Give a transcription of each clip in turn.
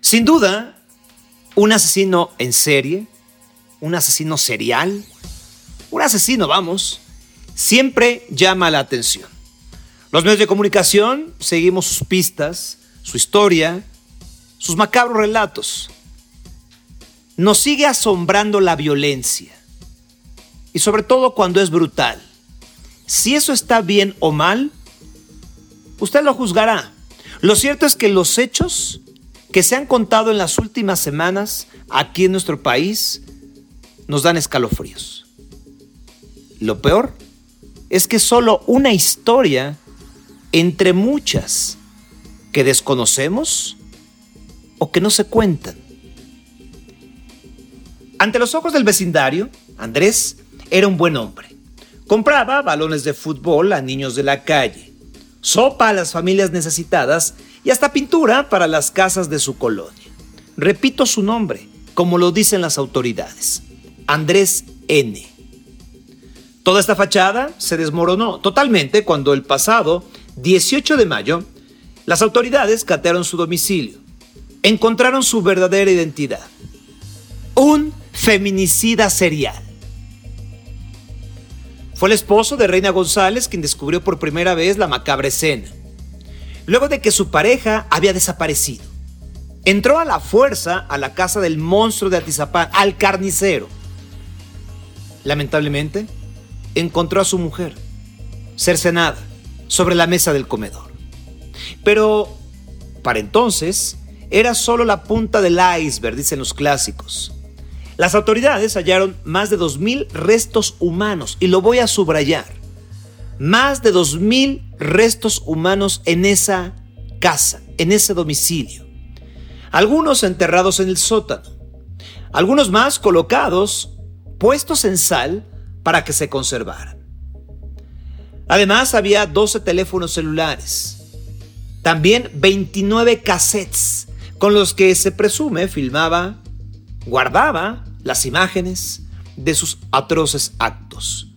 Sin duda, un asesino en serie, un asesino serial, un asesino, vamos, siempre llama la atención. Los medios de comunicación seguimos sus pistas, su historia, sus macabros relatos. Nos sigue asombrando la violencia. Y sobre todo cuando es brutal. Si eso está bien o mal, usted lo juzgará. Lo cierto es que los hechos que se han contado en las últimas semanas aquí en nuestro país nos dan escalofríos. Lo peor es que solo una historia entre muchas que desconocemos o que no se cuentan. Ante los ojos del vecindario, Andrés era un buen hombre. Compraba balones de fútbol a niños de la calle, sopa a las familias necesitadas y hasta pintura para las casas de su colonia. Repito su nombre, como lo dicen las autoridades. Andrés N. Toda esta fachada se desmoronó totalmente cuando el pasado 18 de mayo las autoridades catearon su domicilio. Encontraron su verdadera identidad. Un feminicida serial. Fue el esposo de Reina González quien descubrió por primera vez la macabra escena. Luego de que su pareja había desaparecido. Entró a la fuerza a la casa del monstruo de Atizapán, al carnicero. Lamentablemente, encontró a su mujer, cercenada, sobre la mesa del comedor. Pero, para entonces, era solo la punta del iceberg, dicen los clásicos. Las autoridades hallaron más de 2.000 restos humanos, y lo voy a subrayar, más de 2.000 restos humanos en esa casa, en ese domicilio. Algunos enterrados en el sótano, algunos más colocados, puestos en sal para que se conservaran. Además había 12 teléfonos celulares, también 29 cassettes con los que se presume filmaba, guardaba las imágenes de sus atroces actos.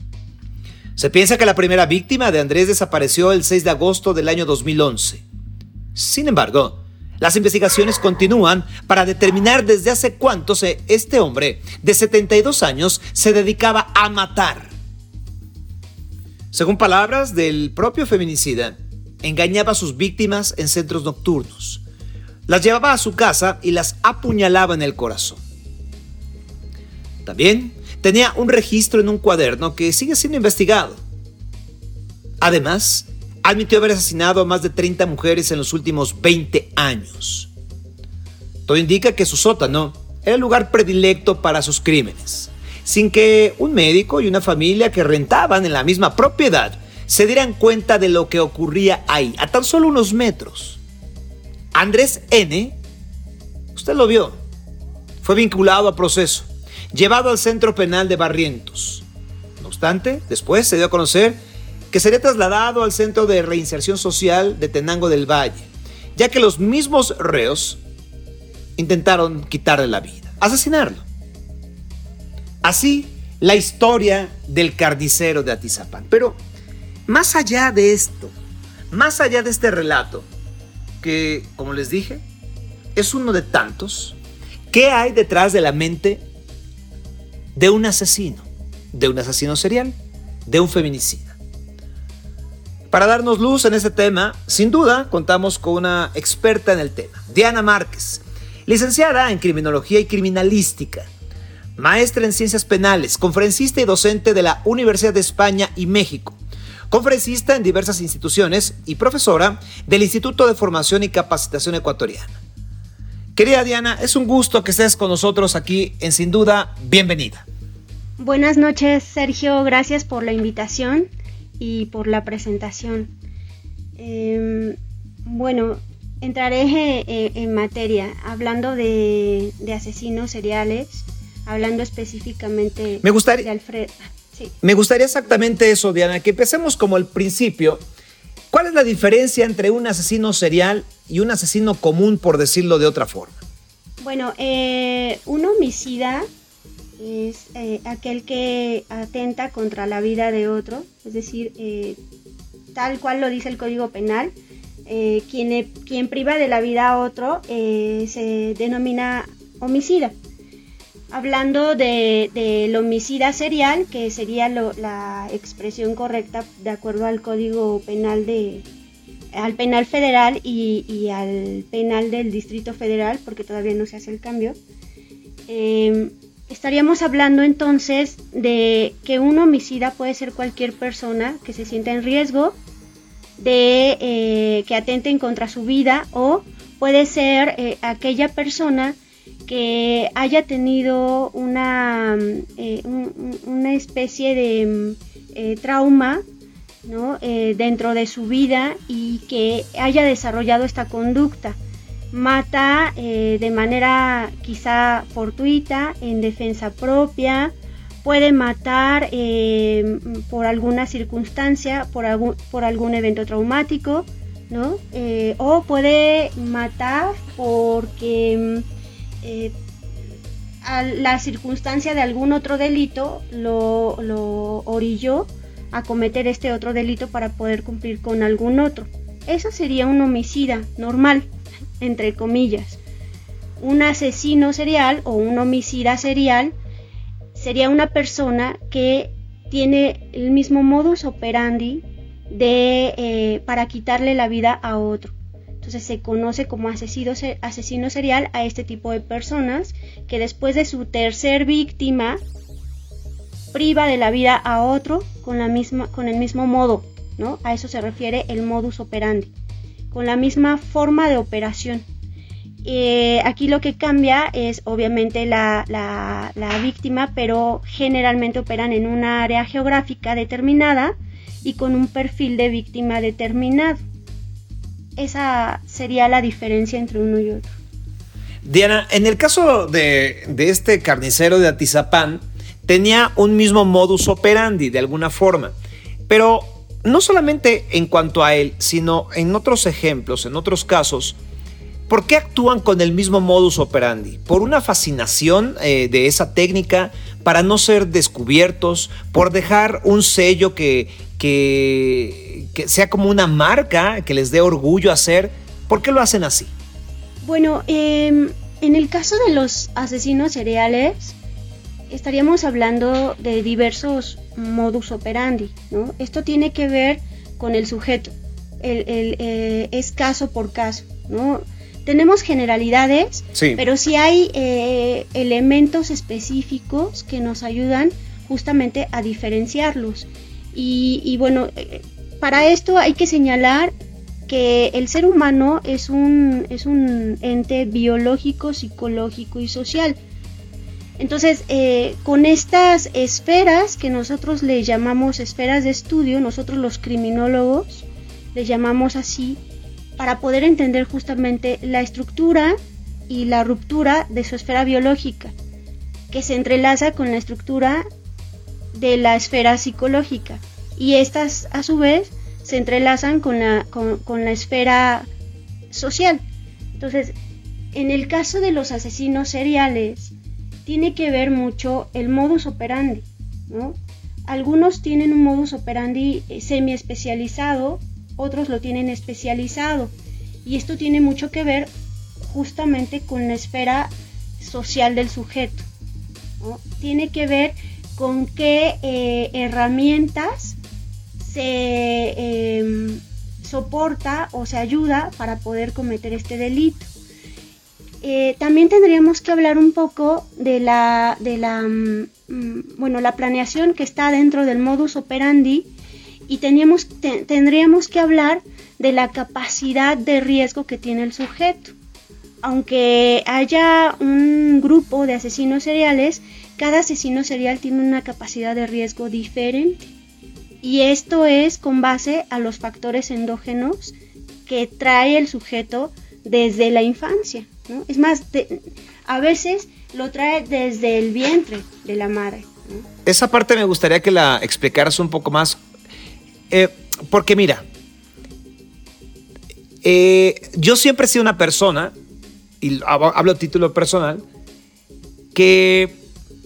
Se piensa que la primera víctima de Andrés desapareció el 6 de agosto del año 2011. Sin embargo, las investigaciones continúan para determinar desde hace cuánto este hombre de 72 años se dedicaba a matar. Según palabras del propio feminicida, engañaba a sus víctimas en centros nocturnos, las llevaba a su casa y las apuñalaba en el corazón. También tenía un registro en un cuaderno que sigue siendo investigado. Además, admitió haber asesinado a más de 30 mujeres en los últimos 20 años. Todo indica que su sótano era el lugar predilecto para sus crímenes, sin que un médico y una familia que rentaban en la misma propiedad se dieran cuenta de lo que ocurría ahí, a tan solo unos metros. Andrés N., usted lo vio, fue vinculado a proceso llevado al centro penal de Barrientos. No obstante, después se dio a conocer que sería trasladado al centro de reinserción social de Tenango del Valle, ya que los mismos reos intentaron quitarle la vida, asesinarlo. Así la historia del carnicero de Atizapán. Pero más allá de esto, más allá de este relato, que como les dije, es uno de tantos, ¿qué hay detrás de la mente de un asesino, de un asesino serial, de un feminicida. Para darnos luz en este tema, sin duda contamos con una experta en el tema, Diana Márquez, licenciada en Criminología y Criminalística, maestra en Ciencias Penales, conferencista y docente de la Universidad de España y México, conferencista en diversas instituciones y profesora del Instituto de Formación y Capacitación Ecuatoriana. Querida Diana, es un gusto que estés con nosotros aquí en Sin Duda, bienvenida. Buenas noches, Sergio, gracias por la invitación y por la presentación. Em, bueno, entraré eh, en materia, hablando de, asesinos seriales, hablando específicamente me gustaría, de Alfred. Me gustaría exactamente eso, Diana, que empecemos como el principio. ¿Cuál es la diferencia entre un asesino serial y un asesino común, por decirlo de otra forma? Bueno, eh, un homicida es eh, aquel que atenta contra la vida de otro, es decir, eh, tal cual lo dice el Código Penal, eh, quien, quien priva de la vida a otro se denomina homicida. Hablando del de, homicida serial, que sería la expresión correcta de acuerdo al Código Penal de, al penal federal y, al penal del Distrito Federal, porque todavía no se hace el cambio, estaríamos hablando entonces de que un homicida puede ser cualquier persona que se sienta en riesgo de eh, que atenten contra su vida o puede ser eh, aquella persona que haya tenido una, eh, una especie de trauma eh, dentro de su vida y que haya desarrollado esta conducta. Mata eh, de manera quizá fortuita, en defensa propia, puede matar eh, por alguna circunstancia, por algún, por algún evento traumático, ¿no? o puede matar porque la circunstancia de algún otro delito lo, lo orilló a cometer este otro delito para poder cumplir con algún otro. Eso sería un homicida normal, entre comillas. Un asesino serial o un homicida serial sería una persona que tiene el mismo modus operandi de, eh, para quitarle la vida a otro. Entonces se conoce como asesino, asesino serial a este tipo de personas que después de su tercer víctima priva de la vida a otro con, la misma, con el mismo modo, ¿no? A eso se refiere el modus operandi, con la misma forma de operación. Eh, aquí lo que cambia es obviamente la, la, víctima, pero generalmente operan en una área geográfica determinada y con un perfil de víctima determinado. Esa sería la diferencia entre uno y otro. Diana, en el caso de, de este carnicero de Atizapán, tenía un mismo modus operandi de alguna forma. Pero no solamente en cuanto a él, sino en otros ejemplos, en otros casos, ¿por qué actúan con el mismo modus operandi? ¿Por una fascinación eh, de esa técnica para no ser descubiertos? ¿Por dejar un sello que, que, sea como una marca que les dé orgullo hacer? ¿Por qué lo hacen así? Bueno, em, en el caso de los asesinos cereales, estaríamos hablando de diversos modus operandi, ¿no? Esto tiene que ver con el sujeto, el, eh, es caso por caso, ¿no? Tenemos generalidades, pero sí hay eh, elementos específicos que nos ayudan justamente a diferenciarlos. Y, bueno, eh, para esto hay que señalar que el ser humano es un, es un ente biológico, psicológico y social. Entonces, eh, con estas esferas que nosotros le llamamos esferas de estudio, nosotros los criminólogos le llamamos así, para poder entender justamente la estructura y la ruptura de su esfera biológica, que se entrelaza con la estructura de la esfera psicológica. Y estas, a su vez, se entrelazan con la, con la esfera social. Entonces, en el caso de los asesinos seriales, tiene que ver mucho el modus operandi, ¿no? Algunos tienen un modus operandi eh, semi especializado, otros lo tienen especializado y esto tiene mucho que ver justamente con la esfera social del sujeto. Tiene que ver con qué eh, herramientas se em, soporta o se ayuda para poder cometer este delito. Eh, también tendríamos que hablar un poco de la, de la, mm, mm, bueno, la planeación que está dentro del modus operandi y tendríamos que hablar de la capacidad de riesgo que tiene el sujeto. Aunque haya un grupo de asesinos seriales, cada asesino serial tiene una capacidad de riesgo diferente. Y esto es con base a los factores endógenos que trae el sujeto desde la infancia. Es más, a veces lo trae desde el vientre de la madre. Esa parte me gustaría que la explicaras un poco más. Eh, porque mira, eh, yo siempre he sido una persona, y hablo a título personal, que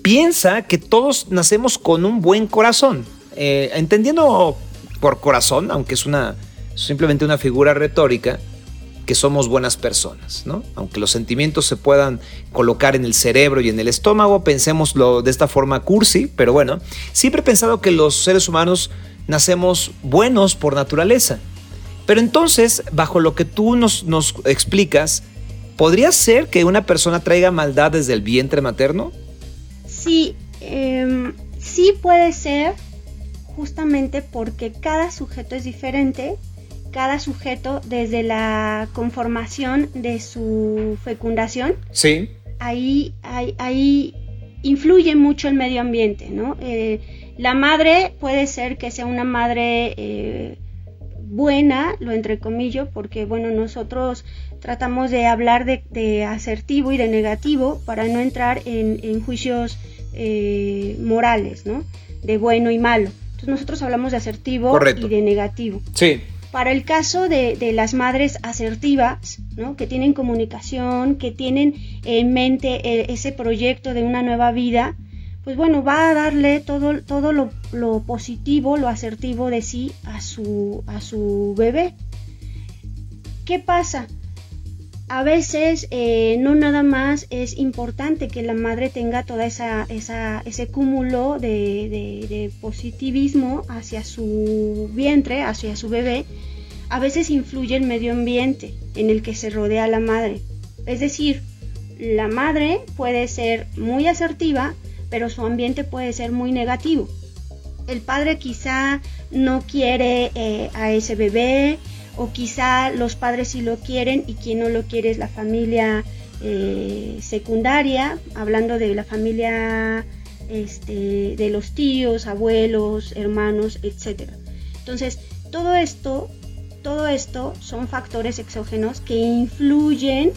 piensa que todos nacemos con un buen corazón. Eh, entendiendo por corazón, aunque es una, simplemente una figura retórica que somos buenas personas, ¿no? Aunque los sentimientos se puedan colocar en el cerebro y en el estómago, pensémoslo de esta forma cursi, pero bueno, siempre he pensado que los seres humanos nacemos buenos por naturaleza. Pero entonces, bajo lo que tú nos, explicas, ¿podría ser que una persona traiga maldad desde el vientre materno? Sí, em, sí puede ser, justamente porque cada sujeto es diferente, cada sujeto desde la conformación de su fecundación. Sí. Ahí, ahí, influye mucho el medio ambiente, ¿no? Eh, la madre puede ser que sea una madre eh, buena, lo entrecomillo, porque bueno, nosotros tratamos de hablar de, asertivo y de negativo para no entrar en, juicios eh, morales, ¿no? De bueno y malo. Entonces nosotros hablamos de asertivo y de negativo. Sí. Para el caso de, las madres asertivas, ¿no? que tienen comunicación, que tienen en mente eh, ese proyecto de una nueva vida, pues bueno, va a darle todo, todo lo, positivo, lo asertivo de sí a su, a su bebé. ¿Qué pasa? A veces eh, no nada más es importante que la madre tenga toda esa, esa ese cúmulo de, positivismo hacia su vientre, hacia su bebé. A veces influye el medio ambiente en el que se rodea la madre. Es decir, la madre puede ser muy asertiva, pero su ambiente puede ser muy negativo. El padre quizá no quiere eh, a ese bebé o quizá los padres sí lo quieren y quien no lo quiere es la familia eh, secundaria, hablando de la familia este, de los tíos, abuelos, hermanos, etc. Entonces, todo esto, todo esto son factores exógenos que influyen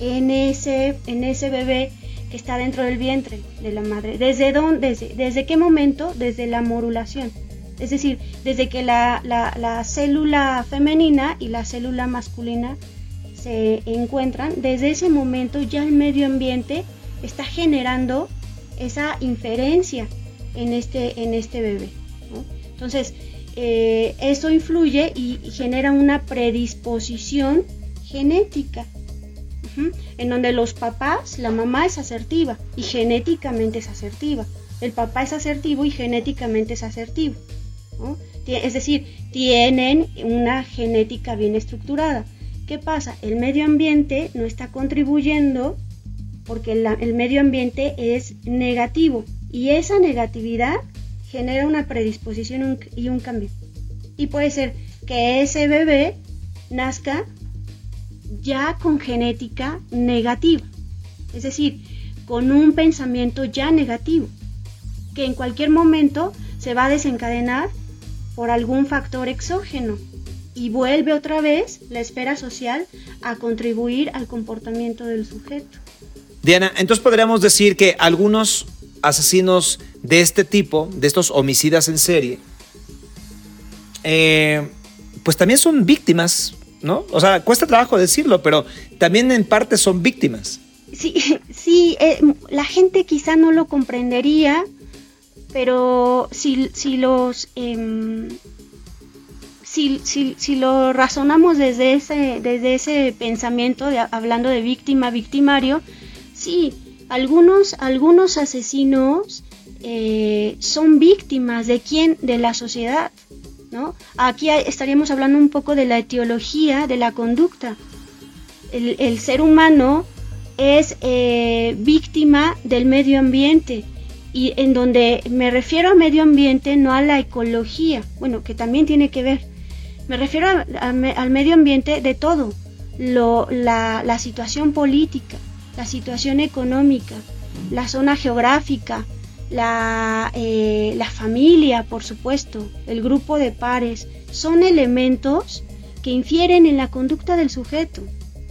en ese, en ese bebé que está dentro del vientre de la madre. ¿Desde dónde? Desde, qué momento? Desde la morulación. Es decir, desde que la, la, célula femenina y la célula masculina se encuentran, desde ese momento ya el medio ambiente está generando esa inferencia en este, en este bebé. Entonces, eh, eso influye y genera una predisposición genética en donde los papás, la mamá es asertiva y genéticamente es asertiva. El papá es asertivo y genéticamente es asertivo. Es decir, tienen una genética bien estructurada. ¿Qué pasa? El medio ambiente no está contribuyendo porque el medio ambiente es negativo y esa negatividad genera una predisposición y un cambio. Y puede ser que ese bebé nazca ya con genética negativa, es decir, con un pensamiento ya negativo, que en cualquier momento se va a desencadenar por algún factor exógeno y vuelve otra vez la esfera social a contribuir al comportamiento del sujeto. Diana, entonces podríamos decir que algunos asesinos de este tipo, de estos homicidas en serie, eh, pues también son víctimas ¿no? O sea, cuesta trabajo decirlo, pero también en parte son víctimas. Sí, sí, eh, la gente quizá no lo comprendería, pero si, si los... Em, si, si, lo razonamos desde ese, desde ese pensamiento, de, hablando de víctima, victimario, sí, algunos, algunos asesinos eh, son víctimas de quién? De la sociedad. Aquí estaríamos hablando un poco de la etiología de la conducta. El, ser humano es eh, víctima del medio ambiente y en donde me refiero a medio ambiente no a la ecología, bueno, que también tiene que ver. Me refiero al medio ambiente de todo, la situación política, la situación económica, la zona geográfica, la, eh, la familia, por supuesto, el grupo de pares, son elementos que infieren en la conducta del sujeto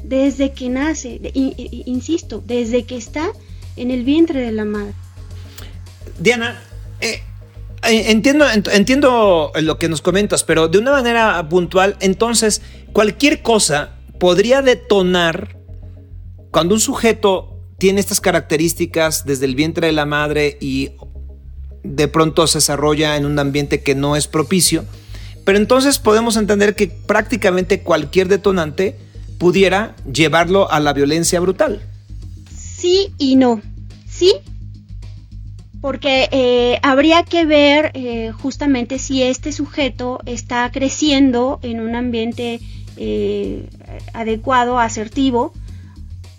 desde que nace, insisto, desde que está en el vientre de la madre. Diana, eh, eh, entiendo, entiendo lo que nos comentas, pero de una manera puntual, entonces, cualquier cosa podría detonar cuando un sujeto tiene estas características desde el vientre de la madre y de pronto se desarrolla en un ambiente que no es propicio, Pero entonces podemos entender que prácticamente cualquier detonante pudiera llevarlo a la violencia brutal. Sí y no. Sí, porque eh, habría que ver eh, justamente si este sujeto está creciendo en un ambiente eh, adecuado, asertivo,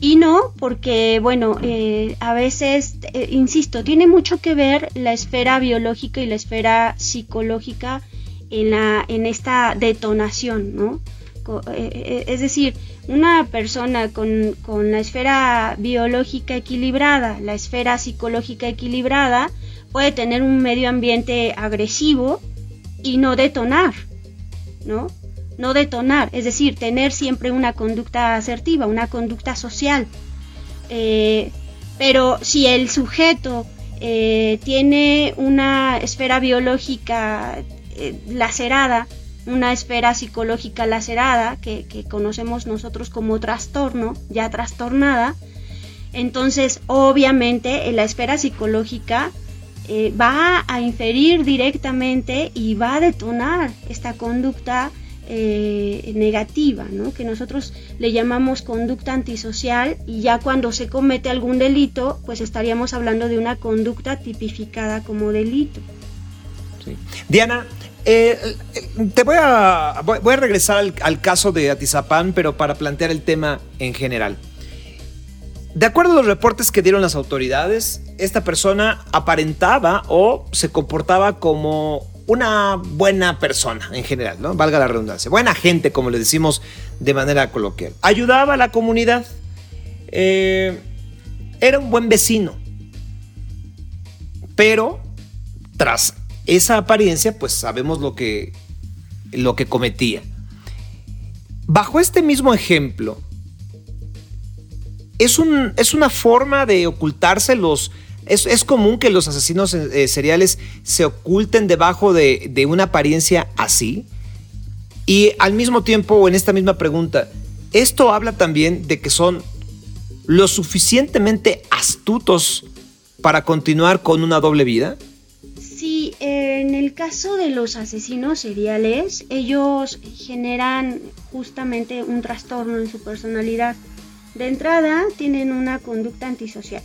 y no porque, bueno, a veces, insisto, tiene mucho que ver la esfera biológica y la esfera psicológica en, la, en esta detonación, ¿no? Es decir, una persona con, la esfera biológica equilibrada, la esfera psicológica equilibrada, puede tener un medio ambiente agresivo y no detonar, ¿no? No detonar, es decir, tener siempre una conducta asertiva, una conducta social. Eh, pero si el sujeto eh, tiene una esfera biológica eh, lacerada, una esfera psicológica lacerada que, conocemos nosotros como trastorno, ya trastornada. Entonces, obviamente, en la esfera psicológica eh, va a inferir directamente y va a detonar esta conducta eh, negativa, que nosotros le llamamos conducta antisocial y ya cuando se comete algún delito, pues estaríamos hablando de una conducta tipificada como delito. Diana, eh, te voy a, voy a regresar al, caso de Atizapán, pero para plantear el tema en general. De acuerdo a los reportes que dieron las autoridades, esta persona aparentaba o se comportaba como una buena persona en general, ¿no? Valga la redundancia. Buena gente, como le decimos de manera coloquial. Ayudaba a la comunidad. Eh, era un buen vecino. Pero tras esa apariencia, pues sabemos lo que, lo que cometía. Bajo este mismo ejemplo, es, un, es una forma de ocultarse los... Es, común que los asesinos eh, seriales se oculten debajo de, de una apariencia así. Y al mismo tiempo, en esta misma pregunta, esto habla también de que son lo suficientemente astutos para continuar con una doble vida. Caso de los asesinos seriales, ellos generan justamente un trastorno en su personalidad. De entrada, tienen una conducta antisocial.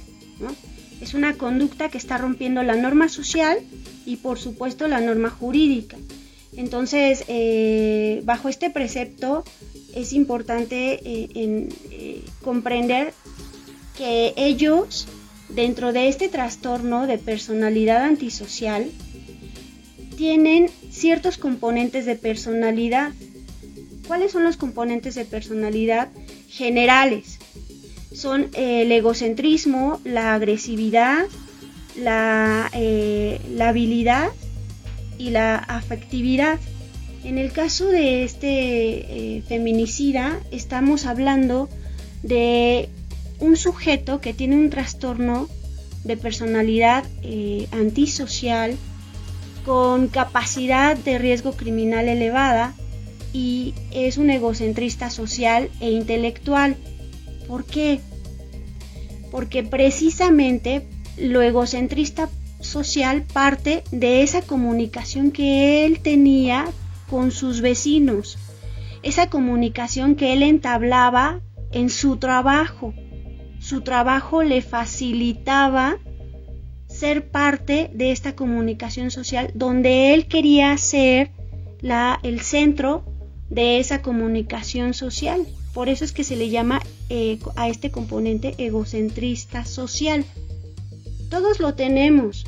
Es una conducta que está rompiendo la norma social y por supuesto la norma jurídica. Entonces, eh, bajo este precepto es importante eh, eh, comprender que ellos dentro de este trastorno de personalidad antisocial tienen ciertos componentes de personalidad. ¿Cuáles son los componentes de personalidad generales? Son el egocentrismo, la agresividad, la, eh, habilidad y la afectividad. En el caso de este eh, feminicida estamos hablando de un sujeto que tiene un trastorno de personalidad eh, antisocial con capacidad de riesgo criminal elevada y es un egocentrista social e intelectual. ¿Por qué? Porque precisamente lo egocentrista social parte de esa comunicación que él tenía con sus vecinos, esa comunicación que él entablaba en su trabajo, su trabajo le facilitaba ser parte de esta comunicación social donde él quería ser el centro de esa comunicación social. Por eso es que se le llama eh, a este componente egocentrista social. Todos lo tenemos,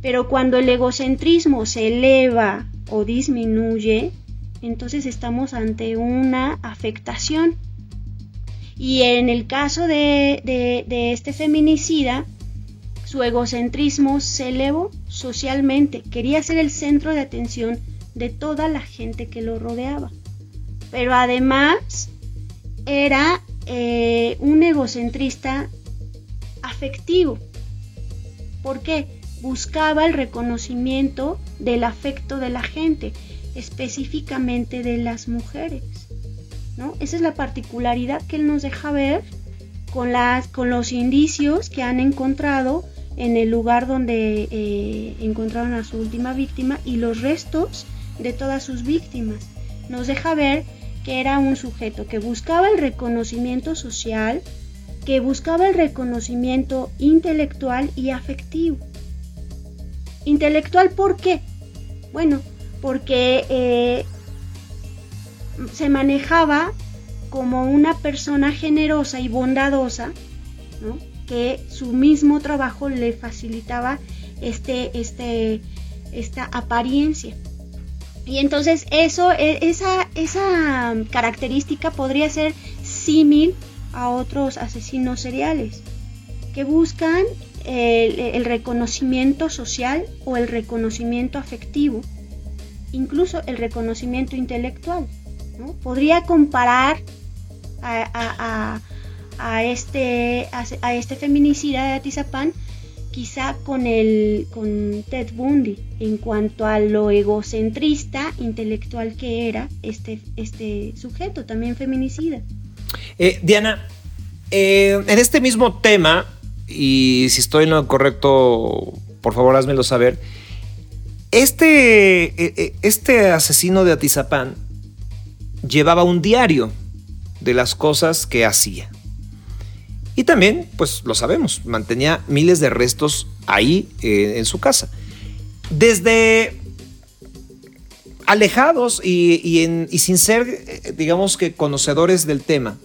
pero cuando el egocentrismo se eleva o disminuye, entonces estamos ante una afectación y en el caso de, este feminicida, su egocentrismo se elevó socialmente, quería ser el centro de atención de toda la gente que lo rodeaba. Pero además era eh, un egocentrista afectivo. ¿Por qué? Buscaba el reconocimiento del afecto de la gente, específicamente de las mujeres. Esa es la particularidad que él nos deja ver con, las, con los indicios que han encontrado en el lugar donde eh, encontraron a su última víctima y los restos de todas sus víctimas. Nos deja ver que era un sujeto que buscaba el reconocimiento social, que buscaba el reconocimiento intelectual y afectivo. Intelectual, ¿por qué? Bueno, porque eh, se manejaba como una persona generosa y bondadosa, que su mismo trabajo le facilitaba este, este, esta apariencia. Y entonces eso, e, esa, esa característica podría ser símil a otros asesinos seriales que buscan el, reconocimiento social o el reconocimiento afectivo, incluso el reconocimiento intelectual. Podría comparar a, este, a, este feminicida de Atizapán quizá con, el, con Ted Bundy en cuanto a lo egocentrista intelectual que era este, este sujeto, también feminicida. Eh, Diana, eh, en este mismo tema, y si estoy en lo correcto, por favor házmelo saber, este, este asesino de Atizapán llevaba un diario de las cosas que hacía. Y también, pues lo sabemos, mantenía miles de restos ahí eh, en su casa. Desde alejados y, y sin ser, eh, digamos que, conocedores del tema,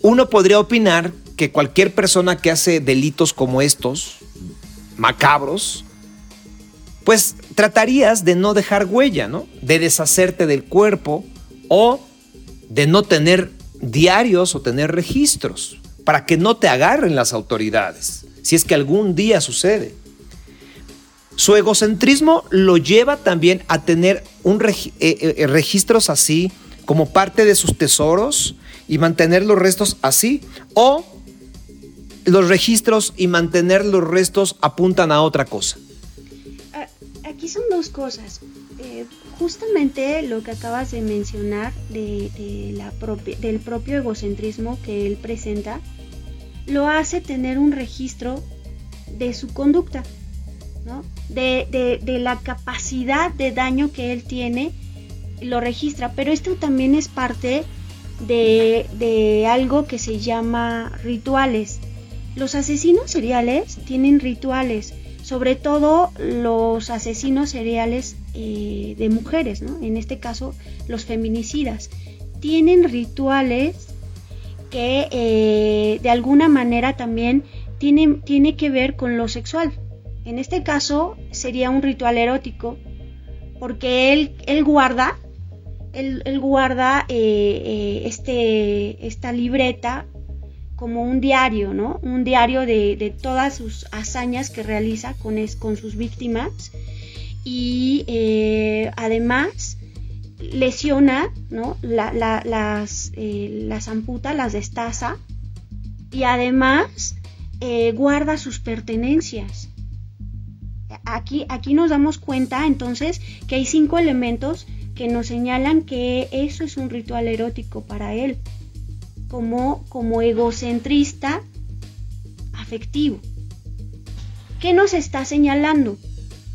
uno podría opinar que cualquier persona que hace delitos como estos, macabros, pues tratarías de no dejar huella, ¿no? De deshacerte del cuerpo o de no tener diarios o tener registros para que no te agarren las autoridades, si es que algún día sucede. Su egocentrismo lo lleva también a tener un eh, eh, registros así como parte de sus tesoros y mantener los restos así o los registros y mantener los restos apuntan a otra cosa. Aquí son dos cosas. Eh, justamente lo que acabas de mencionar de, la del propio egocentrismo que él presenta, lo hace tener un registro de su conducta, ¿no? de, la capacidad de daño que él tiene, lo registra, pero esto también es parte de, de algo que se llama rituales. Los asesinos seriales tienen rituales, sobre todo los asesinos seriales eh, de mujeres, ¿no? en este caso los feminicidas, tienen rituales que eh, de alguna manera también tienen, tiene que ver con lo sexual. En este caso sería un ritual erótico, porque él, él guarda, él, guarda eh, este, esta libreta como un diario, ¿no? Un diario de, de todas sus hazañas que realiza con, es, con sus víctimas y eh, además lesiona, ¿no? las, eh, las amputa, las destaza y además eh, guarda sus pertenencias. Aquí, aquí nos damos cuenta entonces que hay cinco elementos que nos señalan que eso es un ritual erótico para él, como, como egocentrista afectivo. ¿Qué nos está señalando?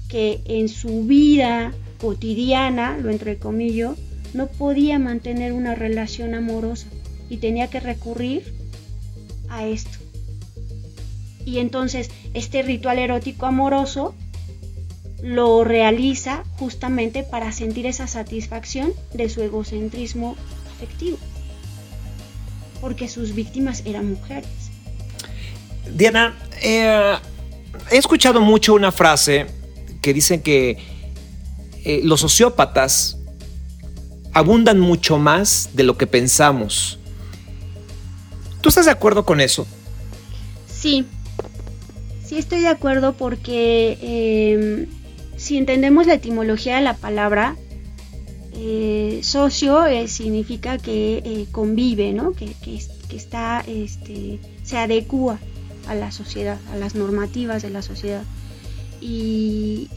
que en su vida cotidiana, lo entrecomillo, no podía mantener una relación amorosa y tenía que recurrir a esto. Y entonces este ritual erótico amoroso lo realiza justamente para sentir esa satisfacción de su egocentrismo afectivo, porque sus víctimas eran mujeres. Diana, eh, he escuchado mucho una frase que dicen que eh, los sociópatas abundan mucho más de lo que pensamos. ¿Tú estás de acuerdo con eso? Sí, sí estoy de acuerdo porque em, si entendemos la etimología de la palabra, eh, socio eh, significa que convive, ¿no? que, que, está, este, se adecua a la sociedad, a las normativas de la sociedad y,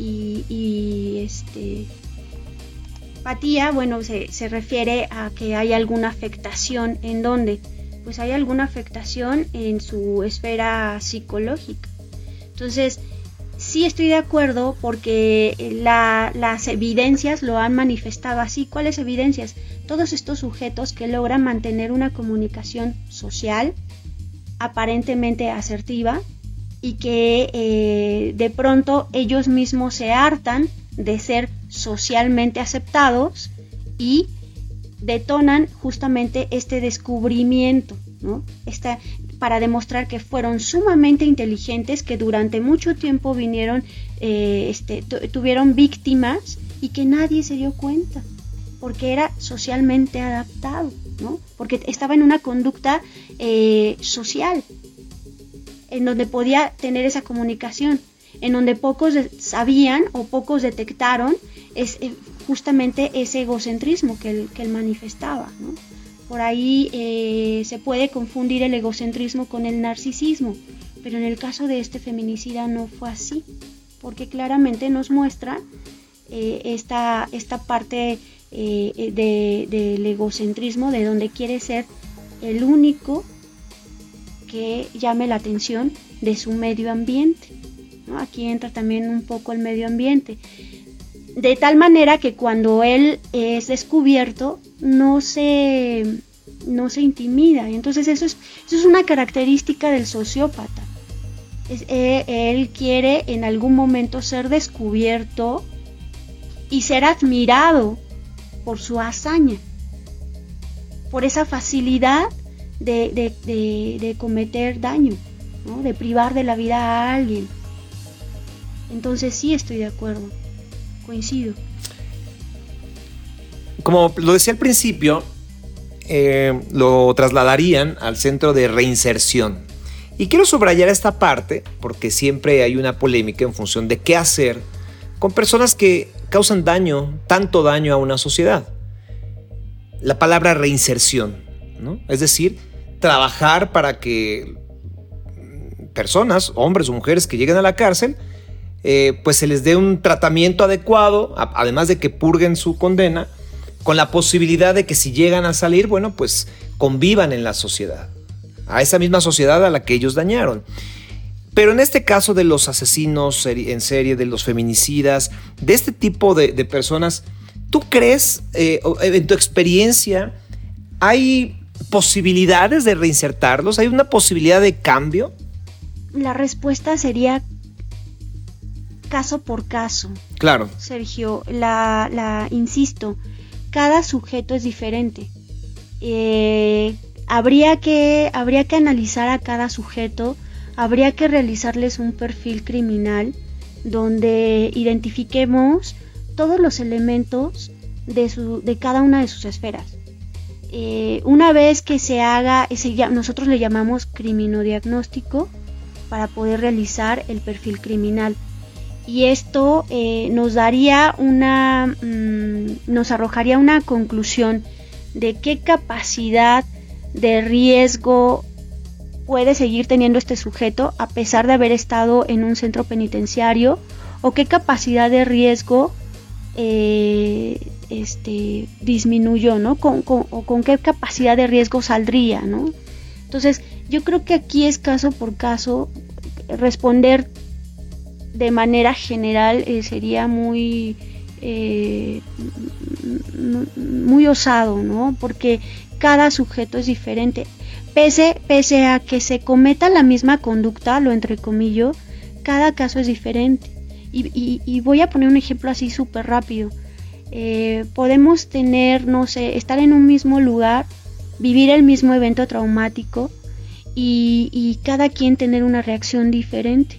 este apatía, bueno, se, se, refiere a que hay alguna afectación en donde, pues hay alguna afectación en su esfera psicológica. Entonces, sí estoy de acuerdo porque las evidencias lo han manifestado así. ¿Cuáles evidencias? Todos estos sujetos que logran mantener una comunicación social aparentemente asertiva y que eh, de pronto ellos mismos se hartan de ser socialmente aceptados y detonan justamente este descubrimiento, ¿no? Para demostrar que fueron sumamente inteligentes, que durante mucho tiempo vinieron, eh, este, tuvieron víctimas y que nadie se dio cuenta, porque era socialmente adaptado, ¿no? porque estaba en una conducta eh, social, en donde podía tener esa comunicación, en donde pocos sabían o pocos detectaron es, eh, justamente ese egocentrismo que él, que él manifestaba. ¿no? Por ahí eh, se puede confundir el egocentrismo con el narcisismo, pero en el caso de este feminicida no fue así, porque claramente nos muestra eh, esta, esta parte del egocentrismo, de donde quiere ser el único que llame la atención de su medio ambiente. Aquí entra también un poco el medio ambiente. De tal manera que cuando él es descubierto no se, no se intimida. Entonces eso es, eso es una característica del sociópata. Eh, él quiere en algún momento ser descubierto y ser admirado por su hazaña, por esa facilidad de, cometer daño, de privar de la vida a alguien. Entonces sí estoy de acuerdo, coincido. Como lo decía al principio, eh, lo trasladarían al centro de reinserción. Y quiero subrayar esta parte porque siempre hay una polémica en función de qué hacer con personas que causan daño, tanto daño a una sociedad. La palabra reinserción, ¿no? Es decir, trabajar para que personas, hombres o mujeres que lleguen a la cárcel, eh, pues se les dé un tratamiento adecuado, además de que purguen su condena, con la posibilidad de que si llegan a salir, bueno, pues convivan en la sociedad, a esa misma sociedad a la que ellos dañaron. Pero en este caso de los asesinos en serie, de los feminicidas, de este tipo de, personas, ¿tú crees, eh, en tu experiencia, hay posibilidades de reinsertarlos? ¿Hay una posibilidad de cambio? La respuesta sería caso por caso. Claro. Sergio, la, la insisto, cada sujeto es diferente. Eh, habría, que, habría que analizar a cada sujeto, habría que realizarles un perfil criminal donde identifiquemos todos los elementos de, su, de cada una de sus esferas. Eh, una vez que se haga, ese, nosotros le llamamos criminodiagnóstico para poder realizar el perfil criminal. Y esto eh, nos daría una, mm, nos arrojaría una conclusión de qué capacidad de riesgo puede seguir teniendo este sujeto a pesar de haber estado en un centro penitenciario o qué capacidad de riesgo eh, este, disminuyó, ¿no? Con, o con qué capacidad de riesgo saldría, ¿no? Entonces, yo creo que aquí es caso por caso responder de manera general eh, sería muy eh, muy osado, ¿no? Porque cada sujeto es diferente. Pese, pese a que se cometa la misma conducta, lo entrecomillo, cada caso es diferente. y voy a poner un ejemplo así súper rápido. Eh, podemos tener, no sé, estar en un mismo lugar, vivir el mismo evento traumático y, cada quien tener una reacción diferente.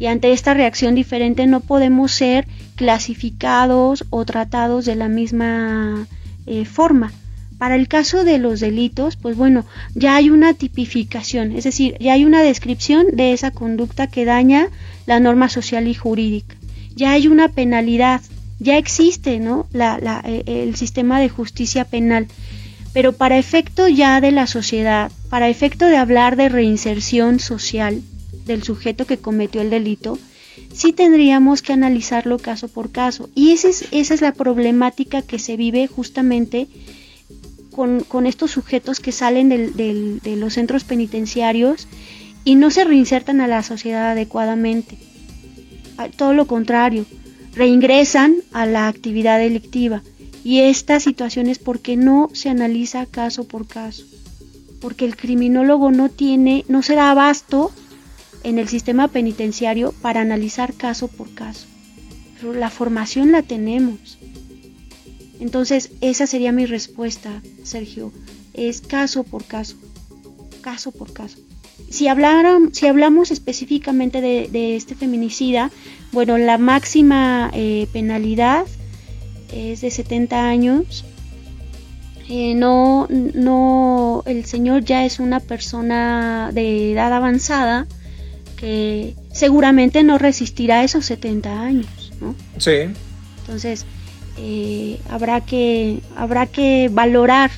Y ante esta reacción diferente no podemos ser clasificados o tratados de la misma eh, forma. Para el caso de los delitos, pues bueno, ya hay una tipificación, es decir, ya hay una descripción de esa conducta que daña la norma social y jurídica. Ya hay una penalidad, ya existe ¿no? Eh, el sistema de justicia penal, pero para efecto ya de la sociedad, para efecto de hablar de reinserción social del sujeto que cometió el delito, sí tendríamos que analizarlo caso por caso. Y esa es, esa es la problemática que se vive justamente con, estos sujetos que salen de los centros penitenciarios y no se reinsertan a la sociedad adecuadamente. todo lo contrario, reingresan a la actividad delictiva. Y esta situación es porque no se analiza caso por caso, porque el criminólogo no tiene, no se da abasto en el sistema penitenciario para analizar caso por caso. La formación la tenemos. Entonces, esa sería mi respuesta, Sergio. Es caso por caso. Caso por caso. Si, hablaron, si hablamos específicamente de, este feminicida, bueno, la máxima eh, penalidad es de 70 años. Eh, no, no, el señor ya es una persona de edad avanzada que seguramente no resistirá esos 70 años, ¿no? Sí. Entonces, eh, habrá, que, habrá que valorar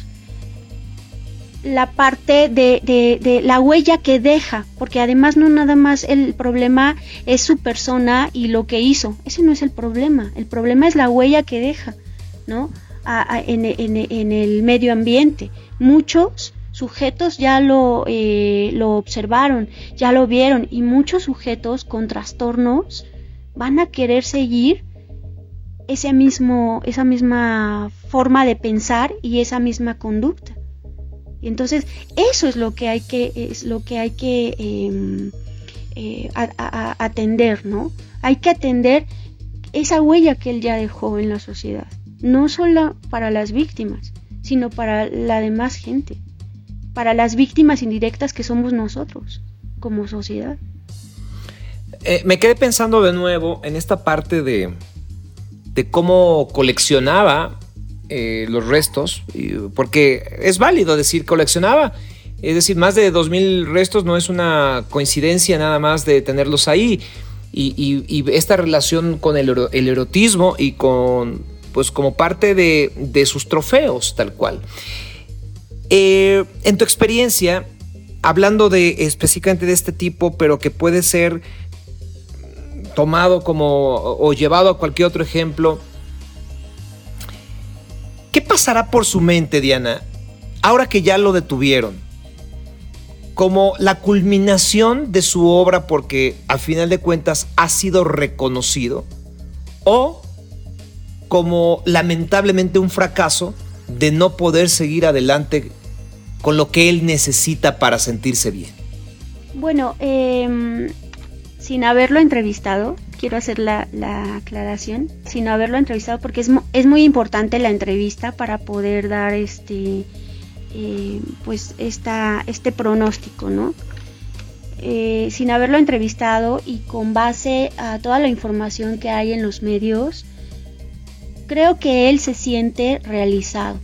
la parte de, de, la huella que deja, porque además no nada más el problema es su persona y lo que hizo, ese no es el problema, el problema es la huella que deja, ¿no? en, en, el medio ambiente. Muchos sujetos ya lo, eh, lo observaron, ya lo vieron y muchos sujetos con trastornos van a querer seguir ese mismo, esa misma forma de pensar y esa misma conducta. Entonces eso es lo que hay que, es lo que, hay que em, eh, atender, ¿no? Hay que atender esa huella que él ya dejó en la sociedad, no solo para las víctimas, sino para la demás gente para las víctimas indirectas que somos nosotros como sociedad. Eh, me quedé pensando de nuevo en esta parte de, de cómo coleccionaba eh, los restos, porque es válido decir coleccionaba, es decir, más de 2.000 restos no es una coincidencia nada más de tenerlos ahí. Y, esta relación con el, el, erotismo y con, pues como parte de, de sus trofeos, tal cual. Eh, en tu experiencia, hablando de específicamente de este tipo, pero que puede ser tomado como o llevado a cualquier otro ejemplo, ¿qué pasará por su mente, Diana, ahora que ya lo detuvieron? Como la culminación de su obra porque al final de cuentas ha sido reconocido o como lamentablemente un fracaso de no poder seguir adelante con lo que él necesita para sentirse bien? Bueno, em, sin haberlo entrevistado, quiero hacer la, aclaración, sin haberlo entrevistado, porque es, es, muy importante la entrevista para poder dar este, eh, pues esta, este pronóstico, ¿no? Eh, sin haberlo entrevistado y con base a toda la información que hay en los medios, creo que él se siente realizado,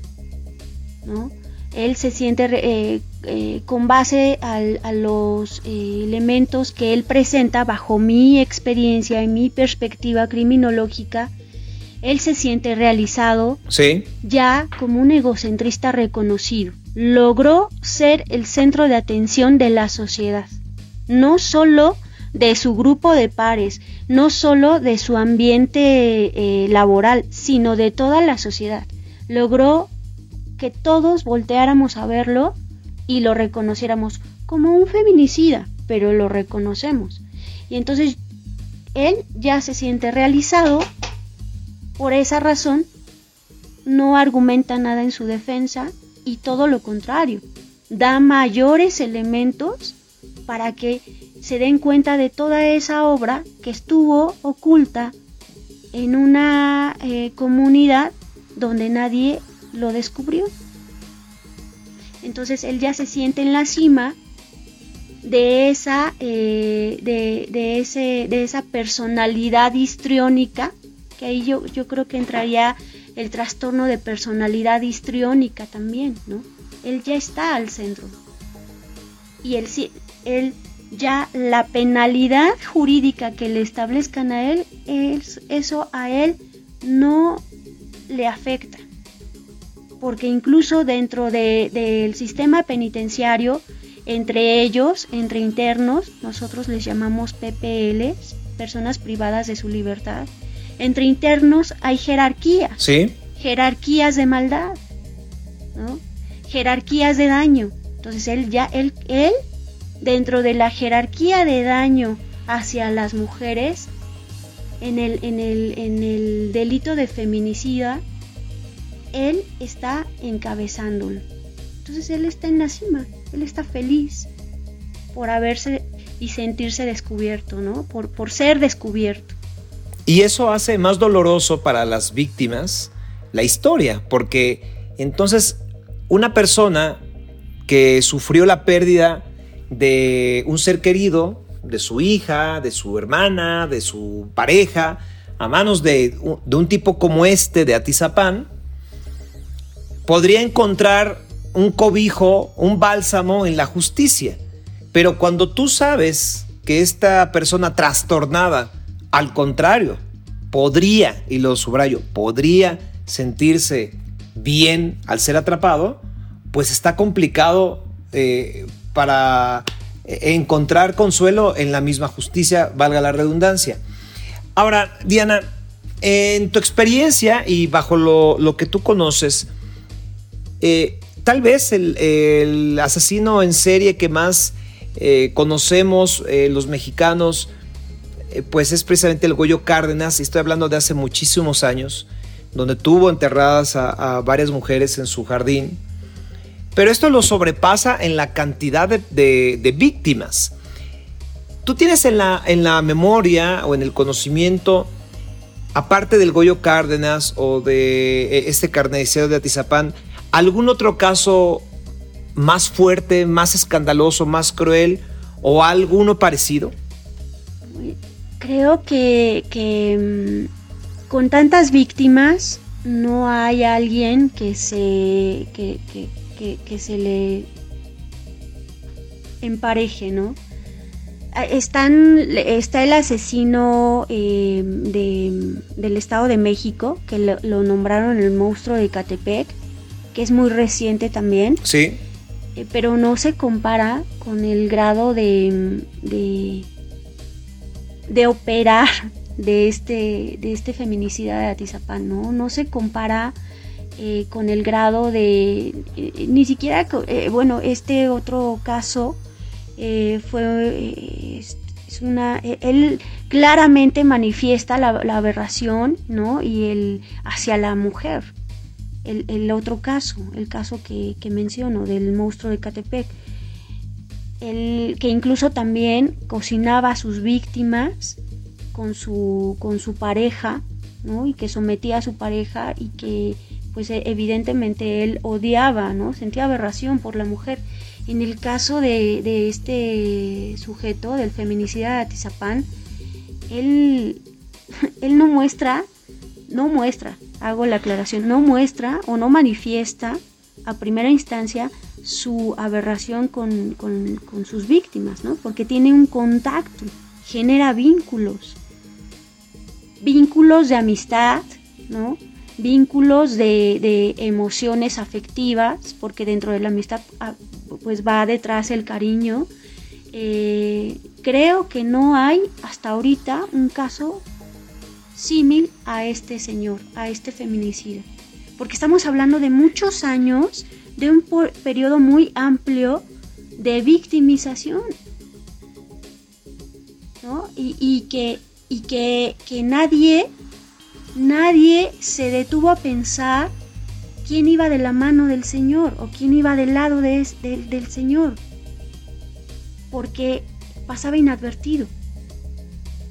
¿no? Él se siente eh, eh, con base a los eh, elementos que él presenta bajo mi experiencia y mi perspectiva criminológica, él se siente realizado ya como un egocentrista reconocido. Logró ser el centro de atención de la sociedad, no solo de su grupo de pares, no solo de su ambiente laboral, sino de toda la sociedad. Logró que todos volteáramos a verlo y lo reconociéramos como un feminicida, pero lo reconocemos. Y entonces él ya se siente realizado, por esa razón no argumenta nada en su defensa y todo lo contrario, da mayores elementos para que se den cuenta de toda esa obra que estuvo oculta en una eh, comunidad donde nadie lo descubrió. Entonces él ya se siente en la cima de esa, eh, de, ese, de esa personalidad histriónica, que ahí yo, yo creo que entraría el trastorno de personalidad histriónica también, ¿no? Él ya está al centro. Y él, él ya la penalidad jurídica que le establezcan a él, eso a él no le afecta porque incluso dentro del sistema penitenciario, entre ellos, entre internos, nosotros les llamamos PPLs, personas privadas de su libertad, entre internos hay jerarquías. Sí. Jerarquías de maldad, ¿no? Jerarquías de daño. Entonces él ya, él, él, dentro de la jerarquía de daño hacia las mujeres, en el, en el, en el delito de feminicida, él está encabezándolo. Entonces él está en la cima, él está feliz por haberse y sentirse descubierto, ¿no? Por, por ser descubierto. Y eso hace más doloroso para las víctimas la historia, porque entonces una persona que sufrió la pérdida de un ser querido, de su hija, de su hermana, de su pareja, a manos de, un tipo como este de Atizapán, podría encontrar un cobijo, un bálsamo en la justicia. Pero cuando tú sabes que esta persona trastornada, al contrario, podría, y lo subrayo, podría sentirse bien al ser atrapado, pues está complicado eh, para encontrar consuelo en la misma justicia, valga la redundancia. Ahora, Diana, en tu experiencia y bajo lo, que tú conoces, eh, tal vez el, asesino en serie que más eh, conocemos los mexicanos, pues es precisamente el Goyo Cárdenas, y estoy hablando de hace muchísimos años donde tuvo enterradas a, varias mujeres en su jardín. Pero esto lo sobrepasa en la cantidad de, víctimas. ¿Tú tienes en la, en la memoria o en el conocimiento, aparte del Goyo Cárdenas o de este carnicero de Atizapán, algún otro caso más fuerte, más escandaloso, más cruel o alguno parecido? Creo que, que mm, con tantas víctimas no hay alguien que se, que, se le empareje, ¿no? Ah, están, está el asesino eh, del Estado de México, que lo, nombraron el monstruo de Catepec, que es muy reciente también. Sí. Eh, pero no se compara con el grado de, de, de operar de este, de este feminicida de Atizapán, ¿no? No se compara eh, con el grado de, eh, ni siquiera, eh, bueno, este otro caso fue, es, una, él claramente manifiesta la, aberración, ¿no? Y el, hacia la mujer. El, otro caso, el caso que, menciono del monstruo de Catepec, el, que incluso también cocinaba a sus víctimas, con su, con su pareja, ¿no? Y que sometía a su pareja y que pues evidentemente él odiaba, ¿no? Sentía aberración por la mujer. En el caso de, este sujeto, del feminicida de Atizapán, él, él no muestra, no muestra, hago la aclaración, no muestra o no manifiesta a primera instancia su aberración con, con, sus víctimas, ¿no? Porque tiene un contacto, genera vínculos vínculos de amistad, ¿no? vínculos de, emociones afectivas, porque dentro de la amistad ah, pues va detrás el cariño. Eh, creo que no hay hasta ahorita un caso símil a este señor, a este feminicida, porque estamos hablando de muchos años, de un periodo muy amplio de victimización, ¿no? y, que y que, nadie, nadie se detuvo a pensar quién iba de la mano del Señor o quién iba del lado de, del Señor, porque pasaba inadvertido.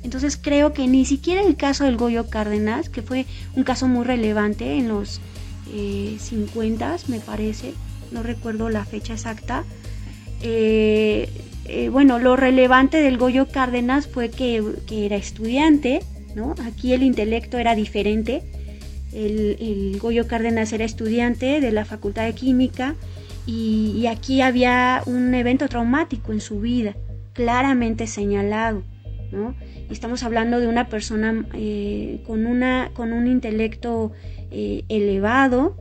Entonces creo que ni siquiera el caso del Goyo Cárdenas, que fue un caso muy relevante en los 50, eh, me parece, no recuerdo la fecha exacta, eh, eh, bueno, lo relevante del Goyo Cárdenas fue que, era estudiante, ¿no? Aquí el intelecto era diferente. El, Goyo Cárdenas era estudiante de la Facultad de Química y, aquí había un evento traumático en su vida, claramente señalado, ¿no? Estamos hablando de una persona eh, con, una, con un intelecto eh, elevado,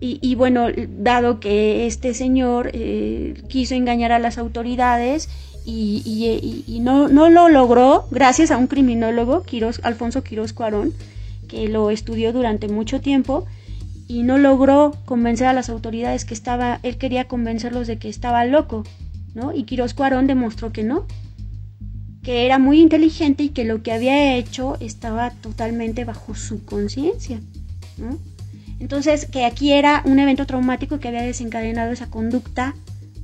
y, bueno, dado que este señor eh, quiso engañar a las autoridades y, no, no, lo logró, gracias a un criminólogo, Alfonso Quiroz Cuarón, que lo estudió durante mucho tiempo, y no logró convencer a las autoridades que estaba, él quería convencerlos de que estaba loco, ¿no? Y Quiroz Cuarón demostró que no, que era muy inteligente y que lo que había hecho estaba totalmente bajo su conciencia. Entonces, que aquí era un evento traumático que había desencadenado esa conducta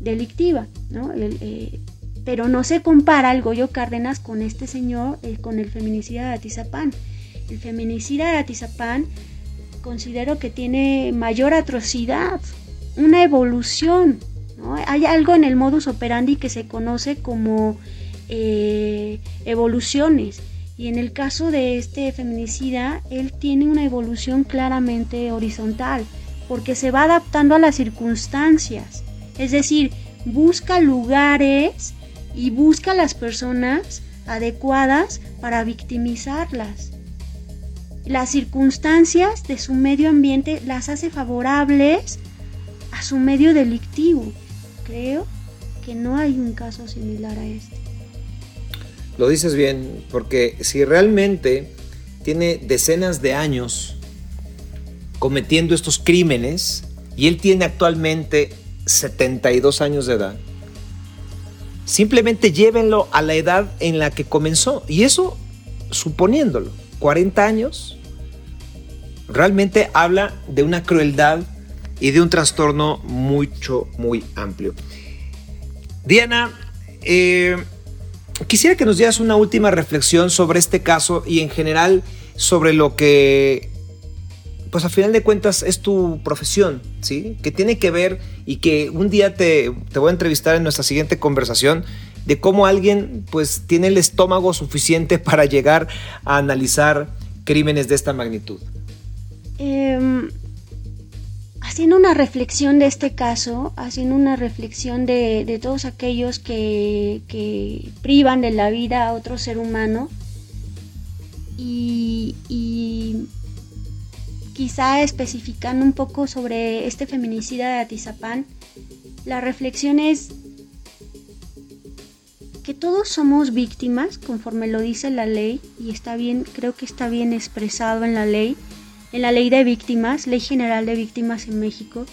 delictiva, ¿no? Eh, pero no se compara el Goyo Cárdenas con este señor, eh, con el feminicida de Atizapán. El feminicida de Atizapán considero que tiene mayor atrocidad, una evolución. Hay algo en el modus operandi que se conoce como eh, evoluciones. Y en el caso de este feminicida, él tiene una evolución claramente horizontal, porque se va adaptando a las circunstancias. Es decir, busca lugares y busca las personas adecuadas para victimizarlas. Las circunstancias de su medio ambiente las hace favorables a su medio delictivo. Creo que no hay un caso similar a este. Lo dices bien, porque si realmente tiene decenas de años cometiendo estos crímenes y él tiene actualmente 72 años de edad, simplemente llévenlo a la edad en la que comenzó. Y eso, suponiéndolo, 40 años, realmente habla de una crueldad y de un trastorno mucho, muy amplio. Diana, eh, quisiera que nos dieras una última reflexión sobre este caso y en general sobre lo que, pues a final de cuentas es tu profesión, ¿sí? Que tiene que ver y que un día te, te voy a entrevistar en nuestra siguiente conversación de cómo alguien pues tiene el estómago suficiente para llegar a analizar crímenes de esta magnitud. Eh, haciendo una reflexión de este caso, haciendo una reflexión de, todos aquellos que, privan de la vida a otro ser humano. Y, quizá especificando un poco sobre este feminicida de Atizapán, la reflexión es que todos somos víctimas, conforme lo dice la ley, y está bien, creo que está bien expresado en la ley, en la ley de víctimas, Ley General de Víctimas en México,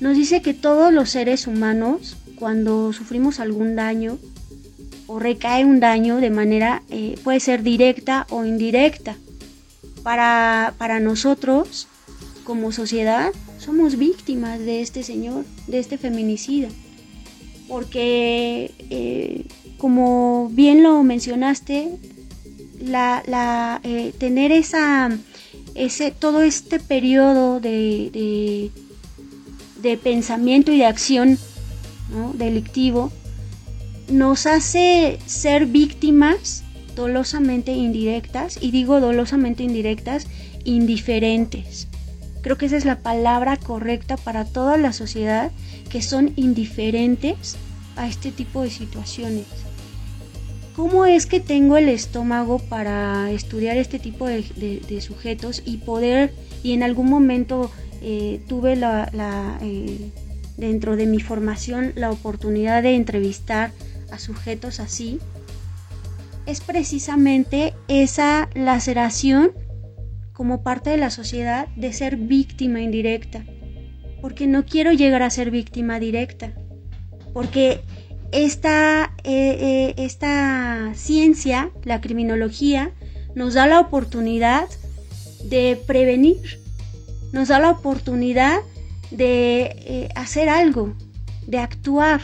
nos dice que todos los seres humanos, cuando sufrimos algún daño o recae un daño de manera, eh, puede ser directa o indirecta, para, para nosotros, como sociedad, somos víctimas de este señor, de este feminicida. Porque, eh, como bien lo mencionaste, la, eh, tener esa ese, todo este periodo de, de, pensamiento y de acción delictivo nos hace ser víctimas dolosamente indirectas, y digo dolosamente indirectas, indiferentes. Creo que esa es la palabra correcta para toda la sociedad, que son indiferentes a este tipo de situaciones. ¿Cómo es que tengo el estómago para estudiar este tipo de, sujetos y poder, y en algún momento eh, tuve eh, dentro de mi formación la oportunidad de entrevistar a sujetos así? Es precisamente esa laceración como parte de la sociedad de ser víctima indirecta, porque no quiero llegar a ser víctima directa, porque esta, eh, eh, esta ciencia, la criminología, nos da la oportunidad de prevenir, nos da la oportunidad de eh, hacer algo, de actuar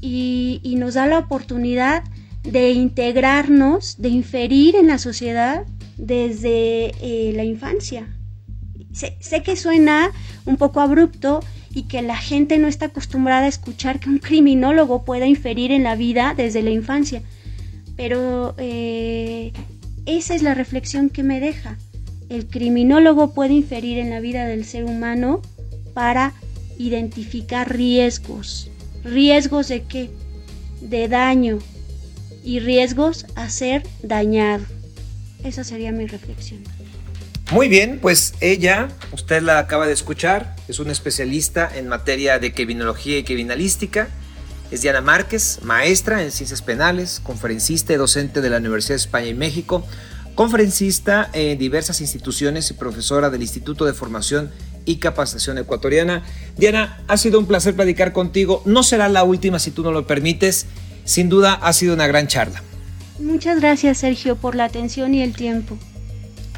y, nos da la oportunidad de integrarnos, de inferir en la sociedad desde la infancia. sé, que suena un poco abrupto y que la gente no está acostumbrada a escuchar que un criminólogo pueda inferir en la vida desde la infancia. Pero eh, esa es la reflexión que me deja. El criminólogo puede inferir en la vida del ser humano para identificar riesgos. ¿Riesgos de qué? De daño y riesgos a ser dañado. Esa sería mi reflexión. Muy bien, pues ella, usted la acaba de escuchar, es una especialista en materia de criminología y criminalística. Es Diana Márquez, maestra en ciencias penales, conferencista y docente de la Universidad de España y México, conferencista en diversas instituciones y profesora del Instituto de Formación y Capacitación Ecuatoriana. Diana, ha sido un placer platicar contigo. No será la última si tú no lo permites. Sin duda ha sido una gran charla. Muchas gracias, Sergio, por la atención y el tiempo.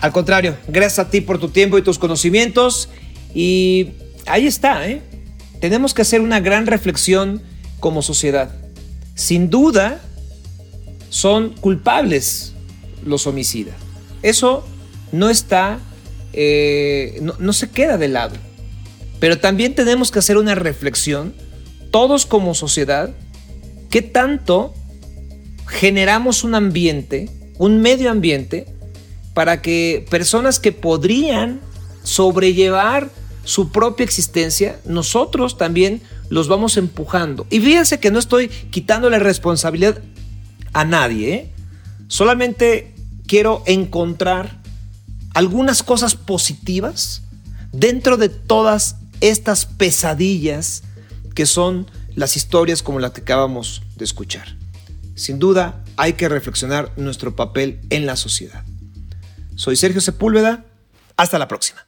Al contrario, gracias a ti por tu tiempo y tus conocimientos. Y ahí está, ¿eh? Tenemos que hacer una gran reflexión como sociedad. Sin duda, son culpables los homicidas. Eso no está, eh, no, no se queda de lado. Pero también tenemos que hacer una reflexión, todos como sociedad, qué tanto generamos un ambiente, un medio ambiente, para que personas que podrían sobrellevar su propia existencia, nosotros también los vamos empujando. Y fíjense que no estoy quitándole responsabilidad a nadie, ¿eh? solamente quiero encontrar algunas cosas positivas dentro de todas estas pesadillas que son las historias como las que acabamos de escuchar. Sin duda, hay que reflexionar nuestro papel en la sociedad. Soy Sergio Sepúlveda. Hasta la próxima.